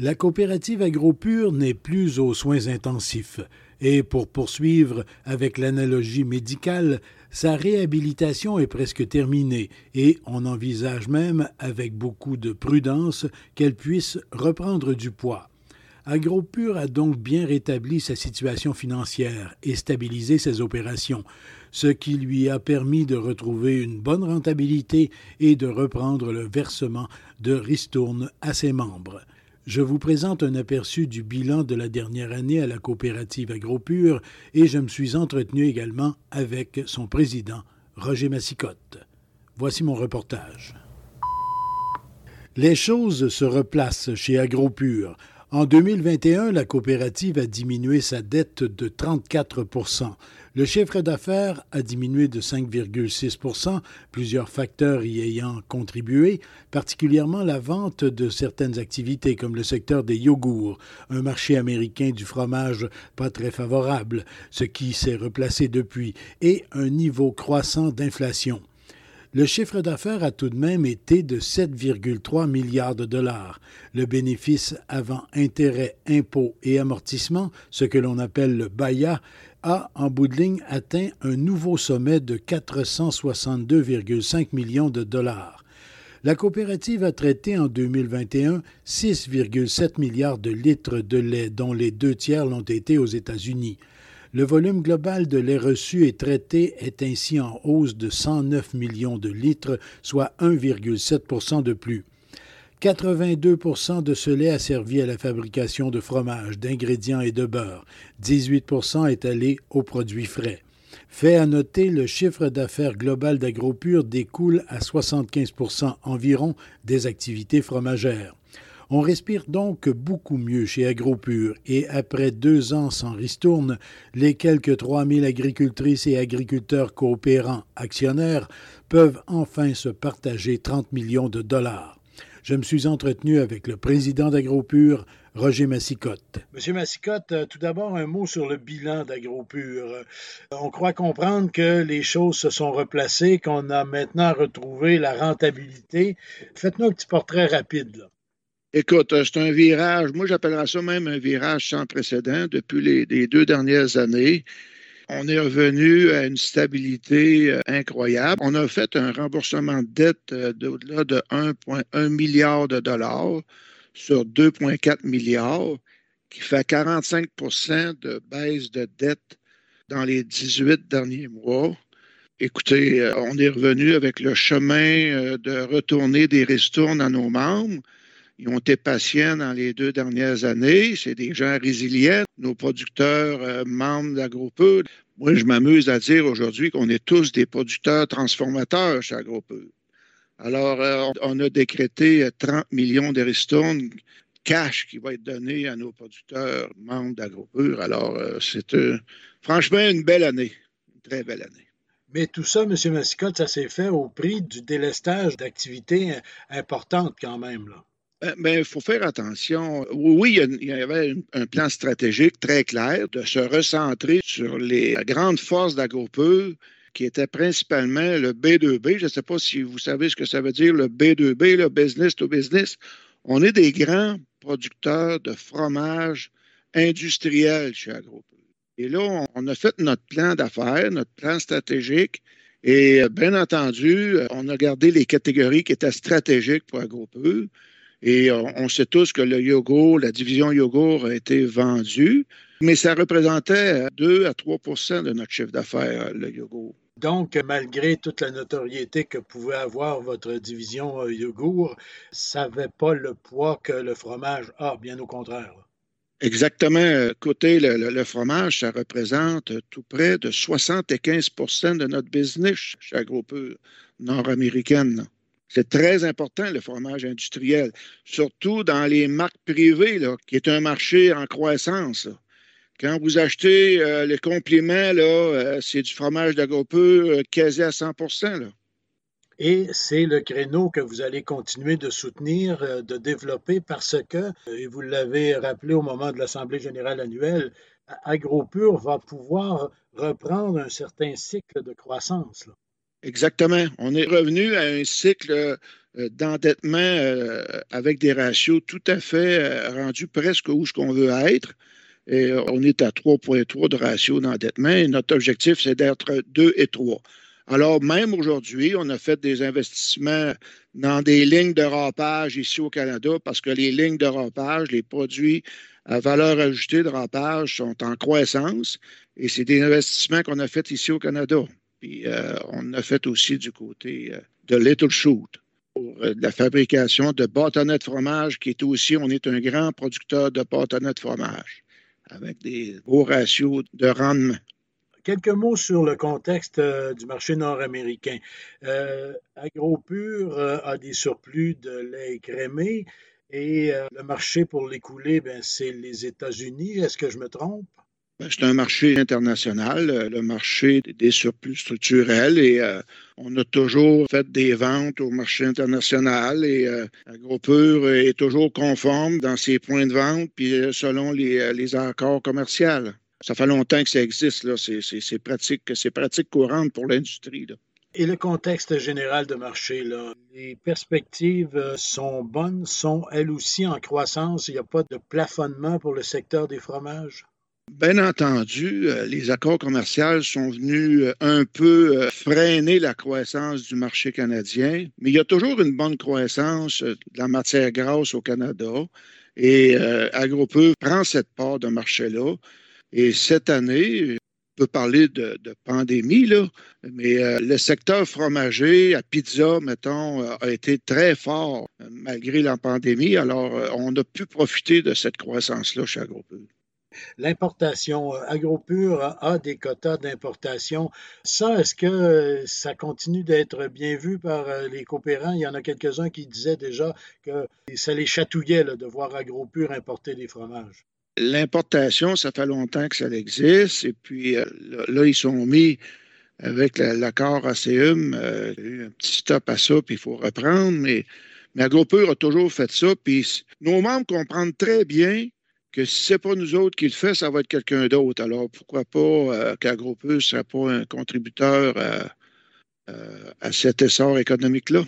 La coopérative AgroPure n'est plus aux soins intensifs et pour poursuivre avec l'analogie médicale, sa réhabilitation est presque terminée et on envisage même avec beaucoup de prudence qu'elle puisse reprendre du poids. AgroPure a donc bien rétabli sa situation financière et stabilisé ses opérations, ce qui lui a permis de retrouver une bonne rentabilité et de reprendre le versement de ristourne à ses membres je vous présente un aperçu du bilan de la dernière année à la coopérative AgroPure et je me suis entretenu également avec son président, Roger Massicotte. Voici mon reportage. Les choses se replacent chez AgroPure. En 2021, la coopérative a diminué sa dette de 34% le chiffre d'affaires a diminué de 5,6 plusieurs facteurs y ayant contribué, particulièrement la vente de certaines activités comme le secteur des yogourts, un marché américain du fromage pas très favorable, ce qui s'est replacé depuis, et un niveau croissant d'inflation. Le chiffre d'affaires a tout de même été de 7,3 milliards de dollars. Le bénéfice avant intérêts, impôts et amortissements, ce que l'on appelle le BAYA, a, en bout de ligne, atteint un nouveau sommet de 462,5 millions de dollars. La coopérative a traité en 2021 6,7 milliards de litres de lait, dont les deux tiers l'ont été aux États-Unis. Le volume global de lait reçu et traité est ainsi en hausse de 109 millions de litres, soit 1,7% de plus. 82% de ce lait a servi à la fabrication de fromage, d'ingrédients et de beurre. 18% est allé aux produits frais. Fait à noter, le chiffre d'affaires global d'AgroPure découle à 75% environ des activités fromagères. On respire donc beaucoup mieux chez AgroPure et après deux ans sans ristourne, les quelques 3000 agricultrices et agriculteurs coopérants actionnaires peuvent enfin se partager 30 millions de dollars je me suis entretenu avec le président d'AgroPure, Roger Massicotte. Monsieur Massicotte, euh, tout d'abord un mot sur le bilan d'AgroPure. Euh, on croit comprendre que les choses se sont replacées, qu'on a maintenant retrouvé la rentabilité. Faites-nous un petit portrait rapide. Écoute, euh, c'est un virage, moi j'appellerais ça même un virage sans précédent depuis les deux dernières années on est revenu à une stabilité euh, incroyable. On a fait un remboursement de dette euh, d'au-delà de 1,1 milliard de dollars sur 2,4 milliards, qui fait 45% de baisse de dette dans les 18 derniers mois. Écoutez, on est revenu avec le chemin de retourner des ristournes à nos membres. Ils ont été patients dans les deux dernières années. C'est des gens résilients. Nos producteurs euh, membres d'AgroPeu. Moi, je m'amuse à dire aujourd'hui qu'on est tous des producteurs transformateurs chez AgroPeu. Alors, euh, on a décrété 30 millions de cash qui va être donné à nos producteurs membres d'AgroPure. Alors, euh, c'est franchement une belle année, une très belle année. Mais tout ça, M. Massicotte, ça s'est fait au prix du délestage d'activités importantes quand même. Là. Euh, il faut faire attention. Oui, il y avait un plan stratégique très clair de se recentrer sur les grandes forces d'AgroPeur qui étaient principalement le B2B. Je ne sais pas si vous savez ce que ça veut dire, le B2B, le business to business. On est des grands producteurs de fromage industriel chez AgroPeur. Et là, on a fait notre plan d'affaires, notre plan stratégique. Et bien entendu, on a gardé les catégories qui étaient stratégiques pour AgroPeur. Et on, sait tous que le yogourt, la division yogourt a été vendue, mais ça représentait 2 à 3% de notre chiffre d'affaires, le yogourt. Donc, malgré toute la notoriété que pouvait avoir votre division euh, yogourt, ça n'avait pas le poids que le fromage a, bien au contraire. Exactement. Côté le, fromage, ça représente tout près de 75% de notre business chez Agropur nord-américaine. C'est très important, le fromage industriel, surtout dans les marques privées, qui est un marché en croissance. Quand vous achetez euh, le complément, euh, c'est du fromage d'agropur euh, quasi à 100 là. Et c'est le créneau que vous allez continuer de soutenir, euh, de développer parce que, et vous l'avez rappelé au moment de l'Assemblée générale annuelle, AgroPure va pouvoir reprendre un certain cycle de croissance. Exactement. On est revenu à un cycle euh, d'endettement euh, avec des ratios tout à fait euh, rendus presque où ce qu'on veut être. On est à 3,3 de ratio d'endettement et notre objectif, c'est d'être 2 et 3. Alors, même aujourd'hui, on a fait des investissements dans des lignes de râpage ici au Canada parce que les lignes de râpage, les produits à valeur ajoutée de râpage sont en croissance et c'est des investissements qu'on a fait ici au Canada. Puis euh, on a fait aussi du côté euh, de Little Shoot pour euh, la fabrication de bâtonnets de fromage, qui est aussi, on est un grand producteur de bâtonnets de fromage avec des beaux ratios de rendement. Quelques mots sur le contexte du marché nord-américain. AgroPure a des surplus de lait écrémé et le marché pour l'écouler, ben, c'est les États-Unis. Est-ce que je me trompe? Ben, c'est un marché international, euh, le marché des surplus structurels et euh, on a toujours fait des ventes au marché international et euh, AgroPure est toujours conforme dans ses points de vente puis euh, selon les, les, accords commerciaux. Ça fait longtemps que ça existe, là. C'est, c'est, c'est pratique, c'est pratique courante pour l'industrie. Là. Et le contexte général de marché, là, les perspectives sont bonnes, sont elles aussi en croissance? Il n'y a pas de plafonnement pour le secteur des fromages? Bien entendu, euh, les accords commerciaux sont venus euh, un peu euh, freiner la croissance du marché canadien, mais il y a toujours une bonne croissance de la matière grasse au Canada et AgroPeur prend cette part de marché-là. Et cette année, on peut parler de, pandémie, mais le secteur fromager à pizza, mettons, a été très fort malgré la pandémie. Alors, on a pu profiter de cette croissance-là chez AgroPeur. L'importation, euh, AgroPure a des quotas d'importation. Ça, est-ce que ça continue d'être bien vu par euh, les coopérants? Il y en a quelques-uns qui disaient déjà que ça les chatouillait de voir AgroPure importer des fromages. L'importation, ça fait longtemps que ça existe. Et puis euh, là, ils sont mis avec l'accord ACUM. Euh, il y a eu un petit stop à ça, puis il faut reprendre. Mais, mais AgroPure a toujours fait ça. Puis nos membres comprennent très bien que si ce n'est pas nous autres qui le fait, ça va être quelqu'un d'autre. Alors, pourquoi pas euh, ne soit pas un contributeur à, euh, à cet essor économique-là?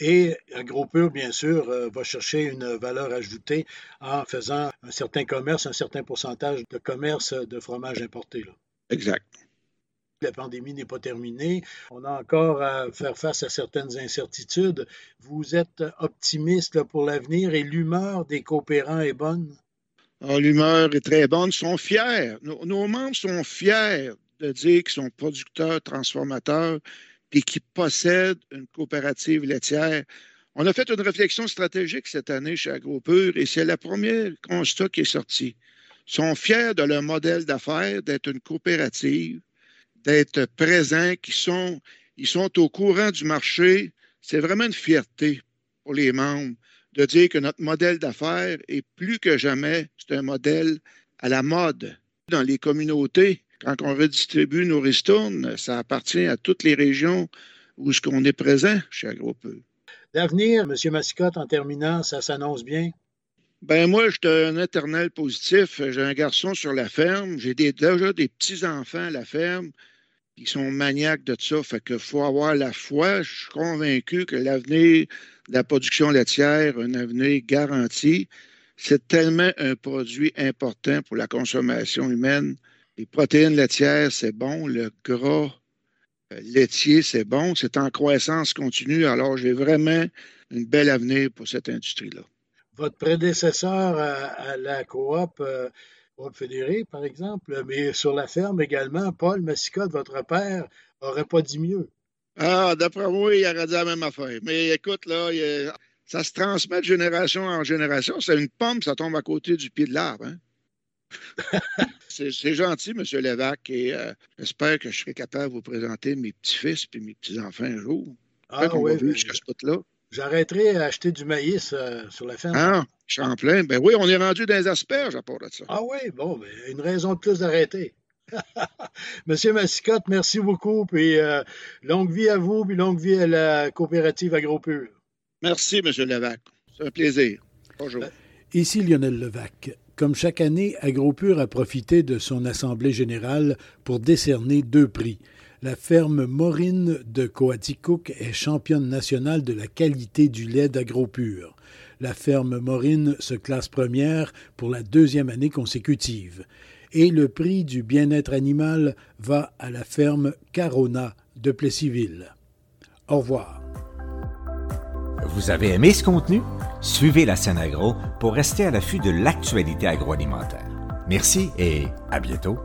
Et AgroPure, bien sûr, euh, va chercher une valeur ajoutée en faisant un certain commerce, un certain pourcentage de commerce de fromage importé. Là. Exact. La pandémie n'est pas terminée. On a encore à faire face à certaines incertitudes. Vous êtes optimiste pour l'avenir et l'humeur des coopérants est bonne? Ah, L'humeur est très bonne. Sont fiers. Nos, membres sont fiers de dire qu'ils sont producteurs, transformateurs, et qu'ils possèdent une coopérative laitière. On a fait une réflexion stratégique cette année chez AgroPure et c'est le premier constat qui est sorti. Ils sont fiers de leur modèle d'affaires, d'être une coopérative, d'être présents, qu'ils sont, ils sont au courant du marché. C'est vraiment une fierté pour les membres de dire que notre modèle d'affaires est plus que jamais, c'est un modèle à la mode. Dans les communautés, quand on redistribue nos ristournes, ça appartient à toutes les régions où ce qu'on est présent chez AgroPeux. L'avenir, M. Massicotte, en terminant, ça s'annonce bien? Ben moi, je suis un éternel positif. J'ai un garçon sur la ferme. J'ai déjà des petits-enfants à la ferme qui sont maniaques de ça. Fait faut avoir la foi. Je suis convaincu que l'avenir de la production laitière, un avenir garanti, c'est tellement un produit important pour la consommation humaine. Les protéines laitières, c'est bon. Le gras laitier, c'est bon. C'est en croissance continue. Alors, j'ai vraiment une belle avenir pour cette industrie-là. Votre prédécesseur à, à la coop, euh, coop fédérée, par exemple, mais sur la ferme également, Paul Massicotte, votre père, aurait pas dit mieux. Ah, d'après moi, il aurait dit la même affaire. Mais écoute, là, il, ça se transmet de génération en génération. C'est une pomme, ça tombe à côté du pied de l'arbre. Hein? c'est gentil, M. Lévesque, et euh, j'espère que je serai capable de vous présenter mes petits-fils et mes petits-enfants un jour. Ah, oui, jusqu'à ce là J'arrêterai à acheter du maïs euh, sur la ferme. Ah, Champlain, ben oui, on est rendu dans les asperges à part de ça. Ah oui, bon, mais une raison de plus d'arrêter. Monsieur Massicotte, merci beaucoup, puis euh, longue vie à vous, puis longue vie à la coopérative AgroPure. Merci, Monsieur Levac. C'est un plaisir. Bonjour. Euh, ici Lionel Levac. Comme chaque année, AgroPure a profité de son Assemblée générale pour décerner deux prix. La ferme Morine de Coaticook est championne nationale de la qualité du lait d'AgroPure. La ferme Morine se classe première pour la deuxième année consécutive. Et le prix du bien-être animal va à la ferme Carona de Plessisville. Au revoir. Vous avez aimé ce contenu? Suivez la scène agro pour rester à l'affût de l'actualité agroalimentaire. Merci et à bientôt.